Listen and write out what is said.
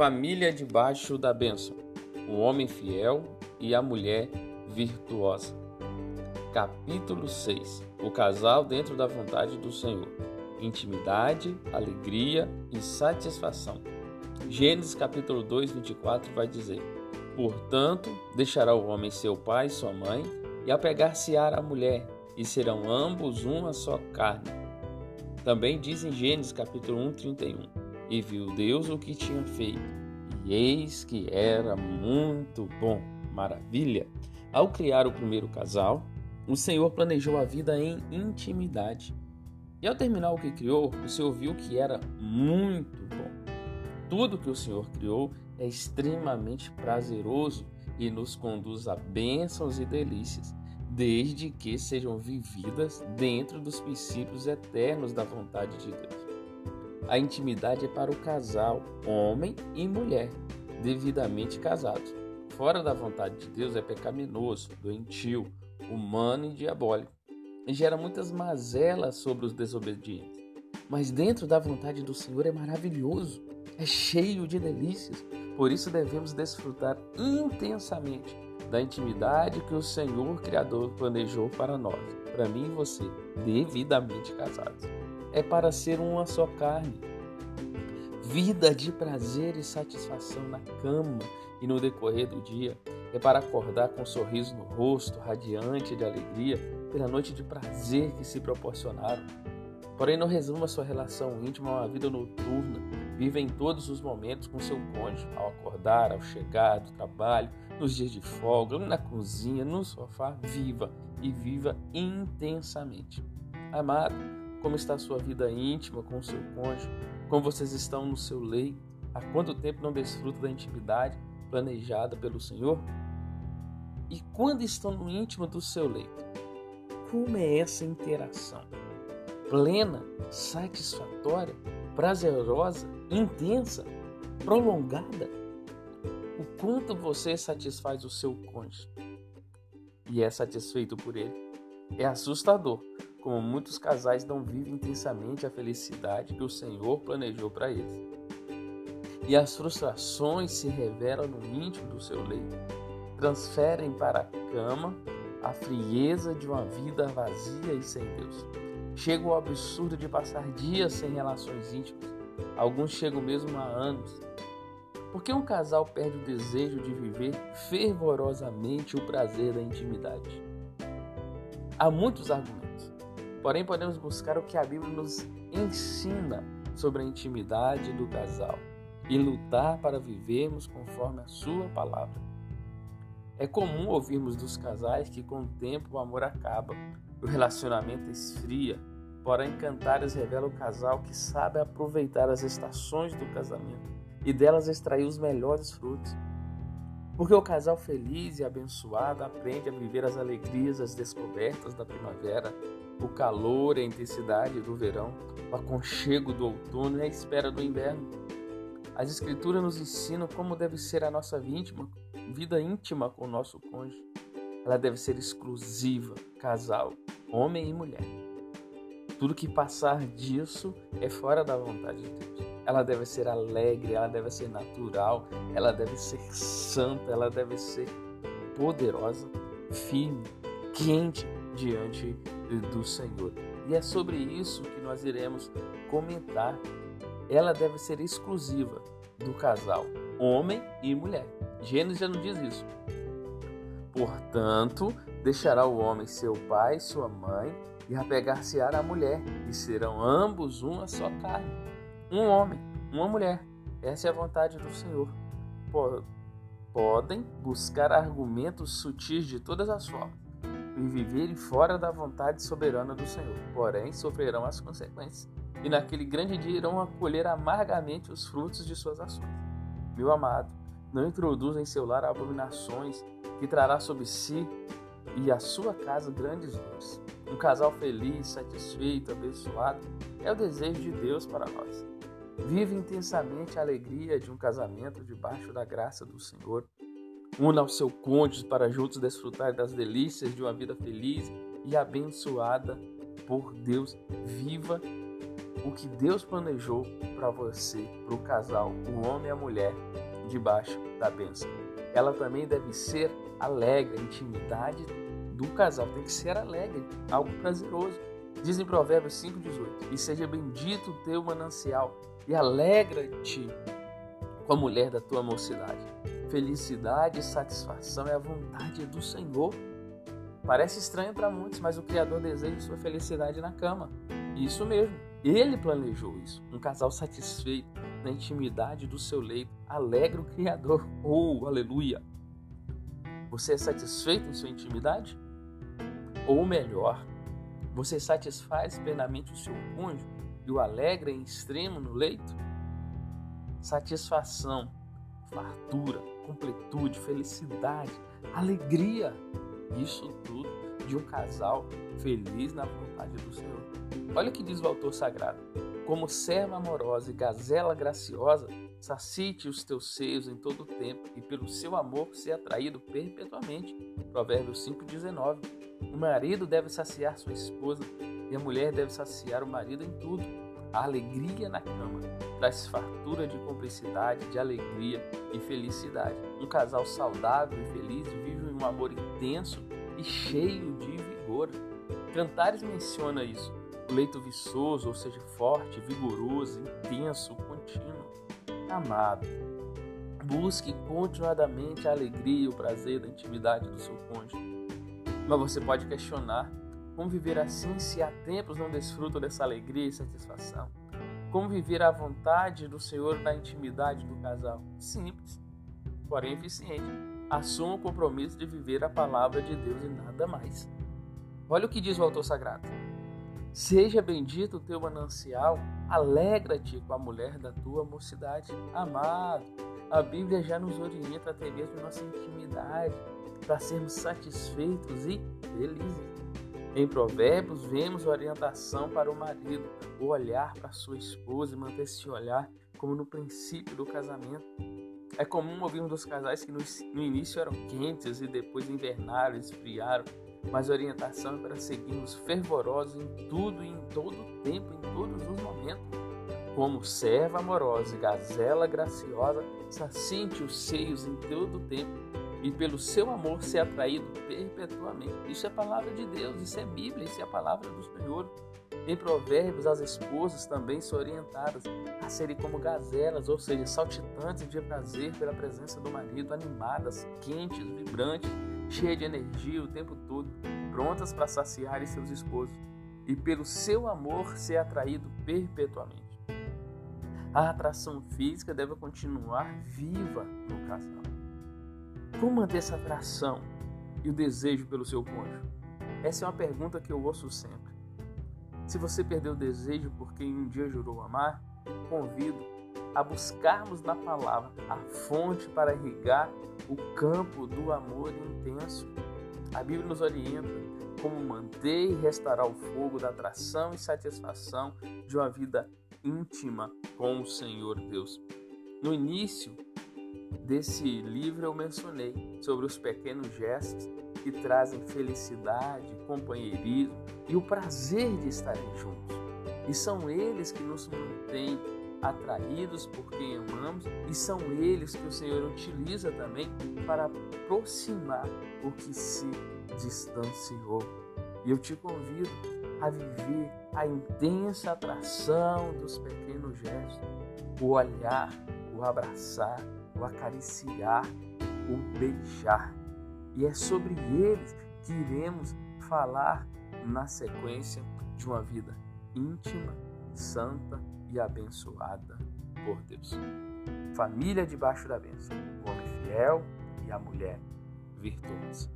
Família debaixo da bênção: o homem fiel e a mulher virtuosa. Capítulo 6 O casal dentro da vontade do Senhor. Intimidade, alegria e satisfação. Gênesis capítulo 2, 24 vai dizer: Portanto, deixará o homem seu pai e sua mãe, e apegar-se-á a mulher, e serão ambos uma só carne. Também diz em Gênesis capítulo 1, 31: E viu Deus o que tinha feito, e eis que era muito bom. Maravilha! Ao criar o primeiro casal, o Senhor planejou a vida em intimidade. E ao terminar o que criou, o Senhor viu que era muito bom. Tudo que o Senhor criou é extremamente prazeroso e nos conduz a bênçãos e delícias, desde que sejam vividas dentro dos princípios eternos da vontade de Deus. A intimidade é para o casal, homem e mulher, devidamente casados. Fora da vontade de Deus é pecaminoso, doentio, humano e diabólico, e gera muitas mazelas sobre os desobedientes. Mas dentro da vontade do Senhor é maravilhoso, é cheio de delícias. Por isso devemos desfrutar intensamente da intimidade que o Senhor Criador planejou para nós, para mim e você, devidamente casados. É para ser uma só carne. Vida de prazer e satisfação na cama e no decorrer do dia. É para acordar com um sorriso no rosto, radiante de alegria, pela noite de prazer que se proporcionaram. Porém, não resuma sua relação íntima a uma vida noturna. Viva em todos os momentos com seu cônjuge, ao acordar, ao chegar do trabalho, nos dias de folga, na cozinha, no sofá. Viva e viva intensamente. Amado, como está a sua vida íntima com o seu cônjuge? Como vocês estão no seu leito? Há quanto tempo não desfruta da intimidade planejada pelo Senhor? E quando estão no íntimo do seu leito, como é essa interação? Plena, satisfatória, prazerosa, intensa, prolongada? O quanto você satisfaz o seu cônjuge e é satisfeito por ele? É assustador como muitos casais não vivem intensamente a felicidade que o Senhor planejou para eles e as frustrações se revelam no íntimo do seu leito, transferem para a cama a frieza de uma vida vazia e sem Deus. Chega o absurdo de passar dias sem relações íntimas, alguns chegam mesmo a anos. Por que um casal perde o desejo de viver fervorosamente o prazer da intimidade? Há muitos argumentos, porém podemos buscar o que a Bíblia nos ensina sobre a intimidade do casal e lutar para vivermos conforme a Sua palavra. É comum ouvirmos dos casais que com o tempo o amor acaba, o relacionamento esfria, porém Cantares revela o casal que sabe aproveitar as estações do casamento e delas extrair os melhores frutos. Porque o casal feliz e abençoado aprende a viver as alegrias, as descobertas da primavera, o calor a intensidade do verão, o aconchego do outono e a espera do inverno. As Escrituras nos ensinam como deve ser a nossa vida íntima com o nosso cônjuge. Ela deve ser exclusiva, casal, homem e mulher. Tudo que passar disso é fora da vontade de Deus. Ela deve ser alegre, ela deve ser natural, ela deve ser santa, ela deve ser poderosa, firme, quente diante do Senhor. E é sobre isso que nós iremos comentar ela deve ser exclusiva do casal, homem e mulher. Gênesis já não diz isso. Portanto, deixará o homem seu pai e sua mãe e apegar-se-á à mulher, e serão ambos uma só carne. Um homem, uma mulher. Essa é a vontade do Senhor. Podem buscar argumentos sutis de todas as formas e viverem fora da vontade soberana do Senhor, porém sofrerão as consequências e naquele grande dia irão acolher amargamente os frutos de suas ações. Meu amado, não introduza em seu lar abominações que trará sobre si e a sua casa grandes dores. Um casal feliz, satisfeito, abençoado é o desejo de Deus para nós. Vive intensamente a alegria de um casamento debaixo da graça do Senhor. Una ao seu cônjuge para juntos desfrutar das delícias de uma vida feliz e abençoada por Deus. Viva o que Deus planejou para você, para o casal, o homem e a mulher, debaixo da bênção. Ela também deve ser alegre, a intimidade do casal tem que ser alegre, algo prazeroso. Diz em Provérbios 5,18: E seja bendito o teu manancial, e alegra-te com a mulher da tua mocidade. Felicidade e satisfação é a vontade do Senhor. Parece estranho para muitos, mas o Criador deseja sua felicidade na cama. Isso mesmo, ele planejou isso. Um casal satisfeito na intimidade do seu leito alegra o Criador. Oh, aleluia! Você é satisfeito em sua intimidade? Ou melhor, você satisfaz plenamente o seu cônjuge e o alegra em extremo no leito? Satisfação, fartura, completude, felicidade, alegria. Isso tudo de um casal feliz na vontade do Senhor. Olha o que diz o autor sagrado. Como serva amorosa e gazela graciosa, sacite os teus seios em todo o tempo e pelo seu amor ser atraído perpetuamente. Provérbios 5,19. O marido deve saciar sua esposa e a mulher deve saciar o marido em tudo. A alegria na cama traz fartura de cumplicidade, de alegria e felicidade. Um casal saudável e feliz vive um amor intenso e cheio de vigor. Cantares menciona isso. O leito viçoso, ou seja, forte, vigoroso, intenso, contínuo. Amado, busque continuadamente a alegria e o prazer da intimidade do seu cônjuge. Mas você pode questionar como viver assim se há tempos não desfruto dessa alegria e satisfação? Como viver à vontade do Senhor na intimidade do casal? Simples, porém eficiente. Assuma o compromisso de viver a palavra de Deus e nada mais. Olha o que diz o autor sagrado. Seja bendito o teu manancial, alegra-te com a mulher da tua mocidade. Amado, a Bíblia já nos orienta até mesmo nossa intimidade para sermos satisfeitos e felizes. Em Provérbios, vemos orientação para o marido, o olhar para sua esposa e manter esse olhar como no princípio do casamento. É comum ouvirmos dos casais que no, início eram quentes e depois invernaram, esfriaram, mas a orientação é para seguirmos fervorosos em tudo e em todo o tempo, em todos os momentos. Como serva amorosa e gazela graciosa, sacinte os seios em todo o tempo e pelo seu amor ser atraído perpetuamente. Isso é palavra de Deus, isso é Bíblia, isso é a palavra do Senhor. Em Provérbios, as esposas também são orientadas a serem como gazelas, ou seja, saltitantes de prazer pela presença do marido, animadas, quentes, vibrantes, cheias de energia o tempo todo, prontas para saciar seus esposos e pelo seu amor ser atraído perpetuamente. A atração física deve continuar viva no casal. Como manter essa atração e o desejo pelo seu cônjuge? Essa é uma pergunta que eu ouço sempre. Se você perdeu o desejo por quem um dia jurou amar, convido a buscarmos na palavra a fonte para irrigar o campo do amor intenso. A Bíblia nos orienta como manter e restaurar o fogo da atração e satisfação de uma vida íntima com o Senhor Deus. No início desse livro eu mencionei sobre os pequenos gestos que trazem felicidade, companheirismo e o prazer de estarem juntos. E são eles que nos mantêm atraídos por quem amamos e são eles que o Senhor utiliza também para aproximar o que se distanciou. E eu te convido a viver a intensa atração dos pequenos gestos, o olhar, o abraçar, o acariciar, o beijar. E é sobre eles que iremos falar na sequência de uma vida íntima, santa e abençoada por Deus. Família debaixo da bênção, o homem fiel e a mulher virtuosa.